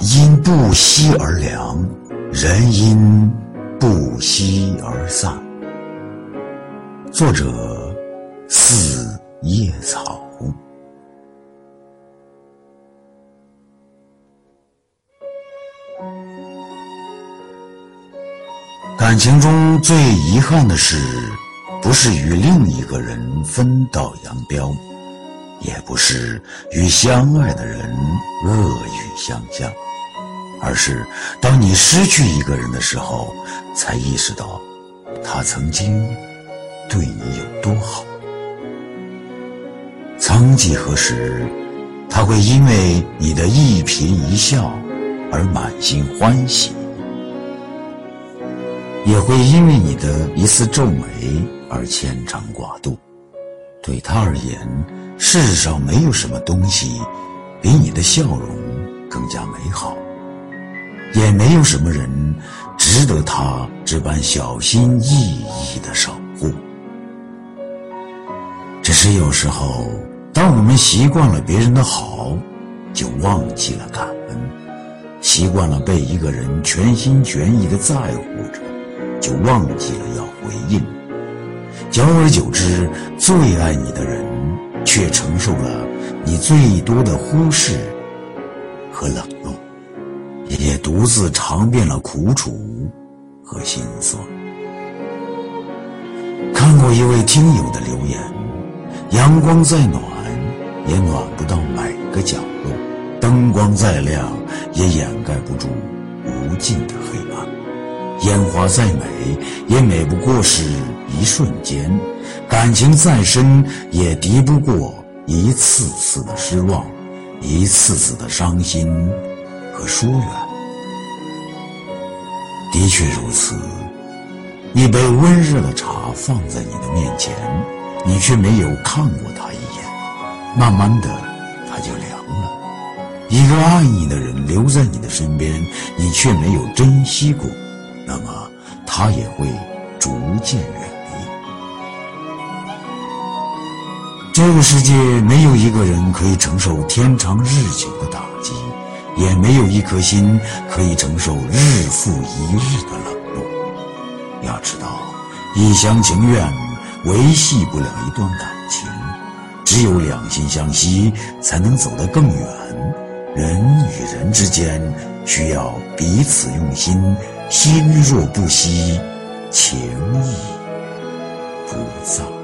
因不息而凉，人因不息而散。作者：四叶草。感情中最遗憾的事，不是与另一个人分道扬镳，也不是与相爱的人恶语相向，而是当你失去一个人的时候，才意识到他曾经对你有多好。曾几何时，他会因为你的一颦一笑而满心欢喜。也会因为你的一次皱眉而牵肠挂肚。对他而言，世上没有什么东西比你的笑容更加美好，也没有什么人值得他这般小心翼翼的守护。只是有时候，当我们习惯了别人的好，就忘记了感恩；习惯了被一个人全心全意的在乎着。就忘记了要回应，久而久之，最爱你的人却承受了你最多的忽视和冷落，也独自尝遍了苦楚和心酸。看过一位听友的留言：阳光再暖，也暖不到每个角落；灯光再亮，也掩盖不住无尽的黑暗。烟花再美，也美不过是一瞬间；感情再深，也敌不过一次次的失望，一次次的伤心和疏远。的确如此，一杯温热的茶放在你的面前，你却没有看过它一眼，慢慢的，它就凉了。一个爱你的人留在你的身边，你却没有珍惜过。那么，他也会逐渐远这个世界没有一个人可以承受天长日久的打击，也没有一颗心可以承受日复一日的冷落。要知道，一厢情愿维系不了一段感情，只有两心相惜，才能走得更远。人与人之间，需要彼此用心。心若不息，情亦不在。